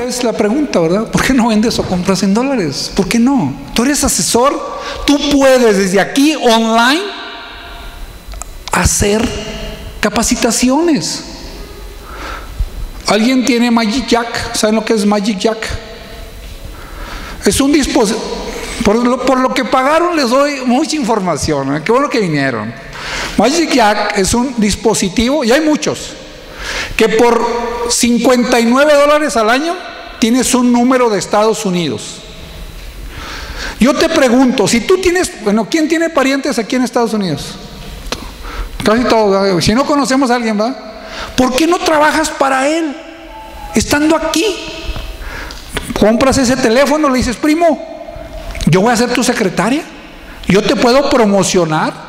es la pregunta, ¿verdad? ¿Por qué no vendes o compras en dólares? ¿Por qué no? Tú eres asesor, tú puedes desde aquí online hacer capacitaciones. ¿Alguien tiene Magic Jack? ¿Saben lo que es Magic Jack? Es un dispositivo, por lo, por lo, que pagaron les doy mucha información, ¿eh? qué bueno que vinieron. Magic Jack es un dispositivo, y hay muchos, que por 59 dólares al año tienes un número de Estados Unidos. Yo te pregunto, si tú tienes, bueno, ¿quién tiene parientes aquí en Estados Unidos? Casi todos, si no conocemos a alguien, ¿va? ¿Por qué no trabajas para él? Estando aquí. Compras ese teléfono, le dices, primo, yo voy a ser tu secretaria. Yo te puedo promocionar.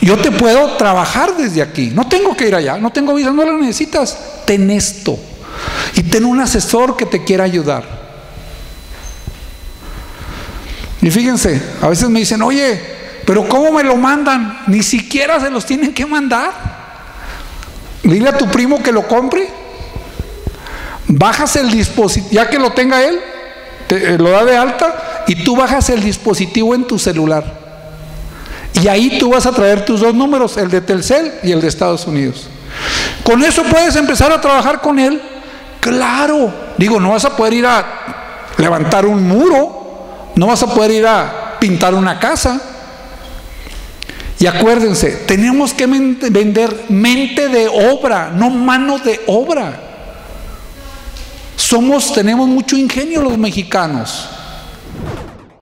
Yo te puedo trabajar desde aquí. No tengo que ir allá. No tengo visa. No lo necesitas. Ten esto. Y ten un asesor que te quiera ayudar. Y fíjense, a veces me dicen, oye, pero ¿cómo me lo mandan? Ni siquiera se los tienen que mandar. Dile a tu primo que lo compre. Bajas el dispositivo, ya que lo tenga él, te, lo da de alta y tú bajas el dispositivo en tu celular. Y ahí tú vas a traer tus dos números, el de Telcel y el de Estados Unidos. Con eso puedes empezar a trabajar con él. Claro, digo, no vas a poder ir a levantar un muro, no vas a poder ir a pintar una casa. Y acuérdense, tenemos que vender mente de obra, no mano de obra. Somos, tenemos mucho ingenio los mexicanos.